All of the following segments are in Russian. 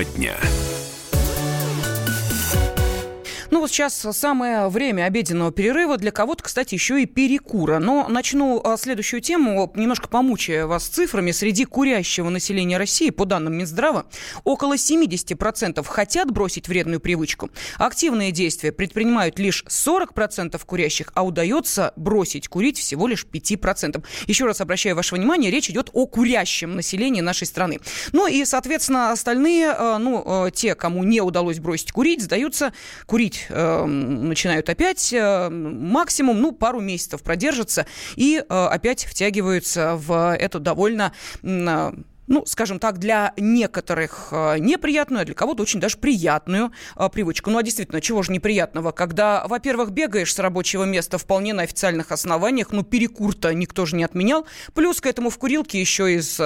Тема дня. Ну сейчас самое время обеденного перерыва, для кого-то, кстати, еще и перекура. Но начну а, следующую тему, немножко помучая вас цифрами. Среди курящего населения России, по данным Минздрава, около 70% хотят бросить вредную привычку. Активные действия предпринимают лишь 40% курящих, а удается бросить курить всего лишь 5%. Еще раз обращаю ваше внимание, речь идет о курящем населении нашей страны. Ну и, соответственно, остальные, а, ну, а, те, кому не удалось бросить курить, сдаются курить э, начинают опять, э, максимум, ну, пару месяцев продержатся и э, опять втягиваются в эту довольно ну, скажем так, для некоторых э, неприятную, а для кого-то очень даже приятную э, привычку. Ну, а действительно, чего же неприятного, когда, во-первых, бегаешь с рабочего места вполне на официальных основаниях, ну, перекур-то никто же не отменял, плюс к этому в курилке еще и с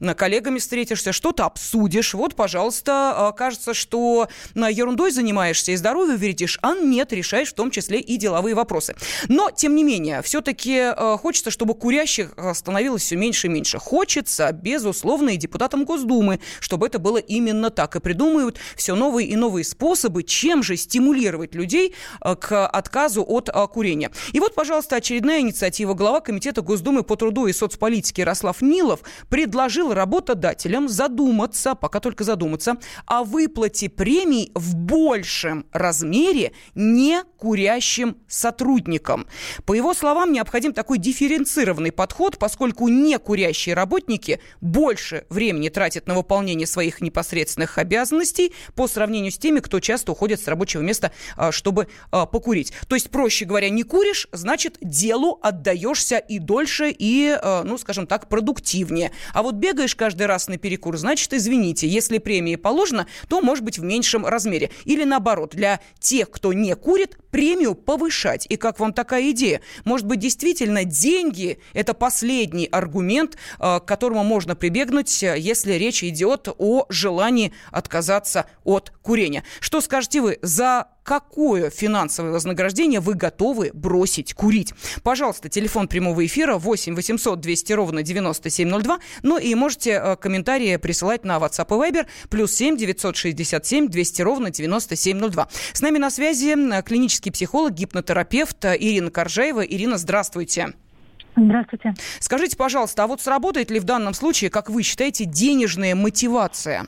э, коллегами встретишься, что-то обсудишь, вот, пожалуйста, кажется, что ерундой занимаешься и здоровье вредишь, а нет, решаешь в том числе и деловые вопросы. Но, тем не менее, все-таки хочется, чтобы курящих становилось все меньше и меньше. Хочется, безусловно, безусловно, и депутатам Госдумы, чтобы это было именно так. И придумают все новые и новые способы, чем же стимулировать людей э, к отказу от э, курения. И вот, пожалуйста, очередная инициатива. Глава Комитета Госдумы по труду и соцполитике Ярослав Нилов предложил работодателям задуматься, пока только задуматься, о выплате премий в большем размере не курящим сотрудникам. По его словам, необходим такой дифференцированный подход, поскольку не курящие работники больше больше времени тратит на выполнение своих непосредственных обязанностей по сравнению с теми, кто часто уходит с рабочего места, а, чтобы а, покурить. То есть, проще говоря, не куришь, значит, делу отдаешься и дольше, и, а, ну, скажем так, продуктивнее. А вот бегаешь каждый раз на перекур, значит, извините, если премии положено, то, может быть, в меньшем размере. Или наоборот, для тех, кто не курит, премию повышать. И как вам такая идея? Может быть, действительно, деньги – это последний аргумент, к которому можно прибегнуть отвергнуть, если речь идет о желании отказаться от курения. Что скажете вы, за какое финансовое вознаграждение вы готовы бросить курить. Пожалуйста, телефон прямого эфира 8 800 200 ровно 9702. Ну и можете э, комментарии присылать на WhatsApp и Viber плюс 7 967 200 ровно 9702. С нами на связи э, клинический психолог, гипнотерапевт Ирина Коржаева. Ирина, здравствуйте. Здравствуйте. Скажите, пожалуйста, а вот сработает ли в данном случае, как вы считаете, денежная мотивация?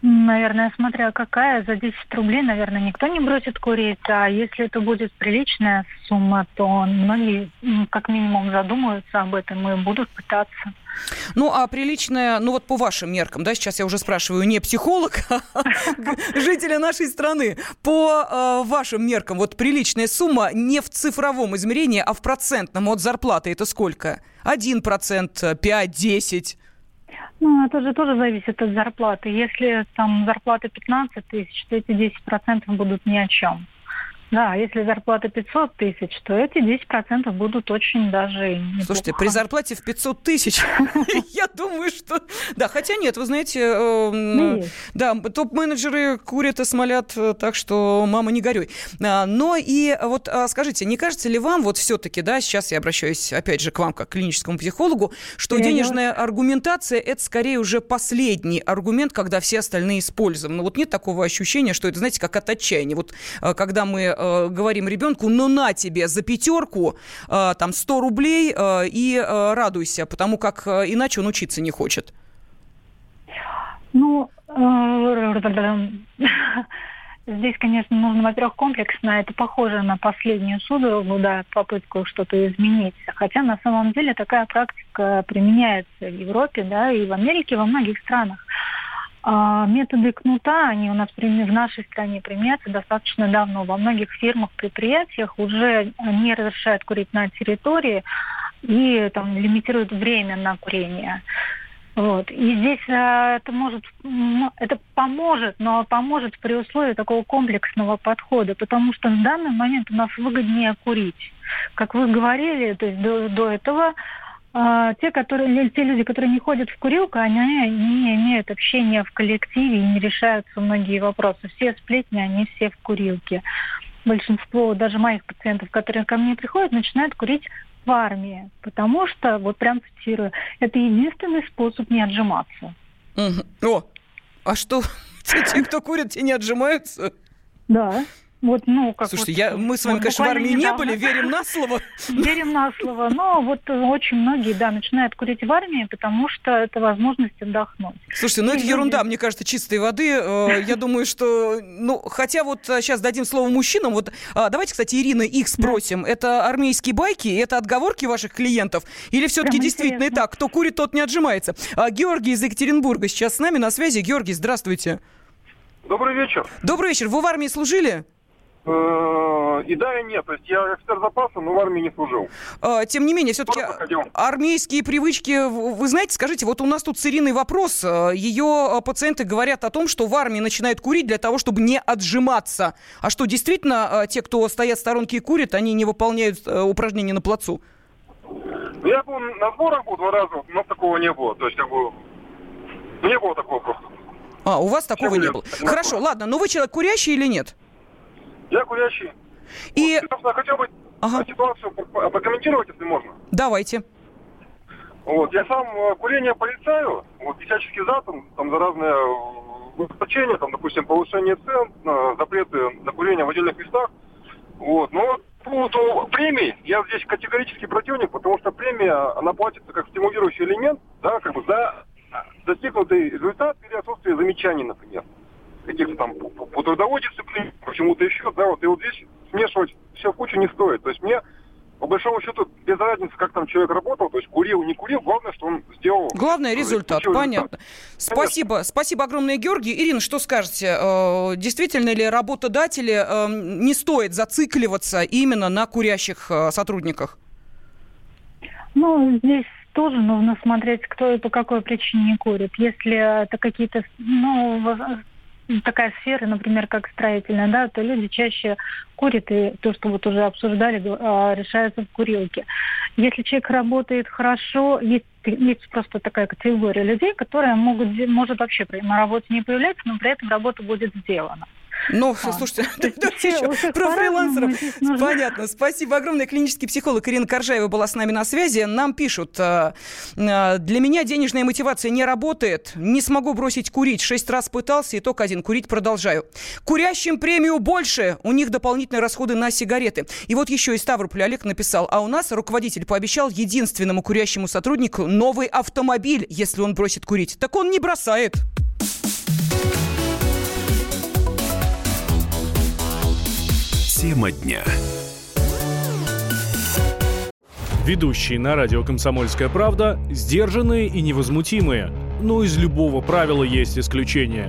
Наверное, смотря какая, за 10 рублей, наверное, никто не бросит курить, а если это будет приличная сумма, то многие как минимум задумаются об этом и будут пытаться. Ну, а приличная, ну вот по вашим меркам, да, сейчас я уже спрашиваю не психолог, а жителя нашей страны, по э, вашим меркам, вот приличная сумма не в цифровом измерении, а в процентном от зарплаты, это сколько? Один процент, пять, десять? Ну, это же тоже зависит от зарплаты. Если там зарплата 15 тысяч, то эти 10% будут ни о чем. Да, если зарплата 500 тысяч, то эти 10% будут очень даже неплохо. Слушайте, при зарплате в 500 тысяч, я думаю, что... Да, хотя нет, вы знаете, эм, да, топ-менеджеры курят и смолят, э, так что мама не горюй. А, но и вот а, скажите, не кажется ли вам вот все-таки, да, сейчас я обращаюсь опять же к вам как к клиническому психологу, что денежная аргументация – это скорее уже последний аргумент, когда все остальные используем. Но вот нет такого ощущения, что это, знаете, как от отчаяния. Вот э, когда мы э, говорим ребенку, ну на тебе за пятерку, э, там 100 рублей э, и э, радуйся, потому как э, иначе он учиться не хочет. Ну, э, здесь, конечно, нужно, во-первых, комплексно. Это похоже на последнюю судорогу, да, попытку что-то изменить. Хотя на самом деле такая практика применяется в Европе, да, и в Америке, во многих странах. А методы кнута, они у нас в нашей стране применяются достаточно давно. Во многих фирмах, предприятиях уже не разрешают курить на территории и там, лимитируют время на курение. Вот. И здесь э, это может, ну, это поможет, но поможет при условии такого комплексного подхода, потому что на данный момент у нас выгоднее курить. Как вы говорили, то есть до, до этого те, которые, те люди, которые не ходят в курилку, они не имеют общения в коллективе и не решаются многие вопросы. Все сплетни, они все в курилке. Большинство даже моих пациентов, которые ко мне приходят, начинают курить в армии, потому что, вот прям цитирую, это единственный способ не отжиматься. О, А что, те, кто курит, те не отжимаются? Да. Вот, ну, как Слушайте, вот, я, мы с вами, вот конечно, в армии не были, верим на слово. Верим на слово. Но вот очень многие, да, начинают курить в армии, потому что это возможность отдохнуть. Слушайте, ну это И ерунда, люди- мне кажется, чистой воды. Э, Я думаю, что, ну, хотя вот сейчас дадим слово мужчинам. Вот а, давайте, кстати, Ирина, их спросим. Это армейские байки, это отговорки ваших клиентов? Или все-таки действительно и так, кто курит, тот не отжимается? А, Георгий из Екатеринбурга сейчас с нами на связи. Георгий, здравствуйте. Добрый вечер. Добрый вечер. Вы в армии служили? Э, И да, и нет. То есть я офицер запаса, но в армии не служил. А, Тем не менее, все-таки армейские привычки, вы знаете, скажите, вот у нас тут с Ириной вопрос. Э, Ее э, пациенты говорят о том, что в армии начинают курить для того, чтобы не отжиматься. А что, действительно, те, кто стоят в сторонке и курят, они не выполняют упражнения на плацу? Ну, Я был на сборах был два раза, но такого не было. То есть, как бы, не было такого просто. А, у вас такого Чем не было. Хорошо, ладно, но вы человек курящий или нет? Я курящий. И Вот, собственно, хотел бы Ага. ситуацию прокомментировать, если можно. давайте. Вот, я сам э, курение порицаю, вот, всячески за, там, там, за разные э, ужесточения, там, допустим, повышение цен, э, запреты на курение в отдельных местах. Вот, но по поводу премий, я здесь категорически противник, потому что премия, она платится как стимулирующий элемент, да, как бы за достигнутый результат или отсутствие замечаний, например. Каких-то там по- по трудовой дисциплине, почему-то еще, да, вот, и вот здесь смешивать все в кучу не стоит. То есть мне по большому счету, без разницы, как там человек работал, то есть курил, не курил, главное, что он сделал. Главное э, результат, получил понятно. Спасибо, спасибо огромное, Георгий. Ирина, что скажете? Э, Действительно ли работодатели э, не стоит зацикливаться именно на курящих сотрудниках? Ну, здесь тоже нужно смотреть, кто и по какой причине не курит. Если это какие-то, ну, такая сфера, например, как строительная, да, то люди чаще курят, и то, что вот уже обсуждали, а, решается в курилке. Если человек работает хорошо, есть, есть просто такая категория людей, которые могут, может вообще на работе не появляться, но при этом работа будет сделана. Ну, А, слушайте, давайте еще про фрилансеров. Понятно. Спасибо огромное. Клинический психолог Ирина Коржаева была с нами на связи. Нам пишут, э, э, для меня денежная мотивация не работает. Не смогу бросить курить. Шесть раз пытался, итог один. Курить продолжаю. Курящим премию больше. У них дополнительные расходы на сигареты. И вот еще из Ставрополя Олег написал, а у нас руководитель пообещал единственному курящему сотруднику новый автомобиль, если он бросит курить. Так он не бросает. Тема дня. Ведущие на радио «Комсомольская правда» сдержанные и невозмутимые. Но из любого правила есть исключение.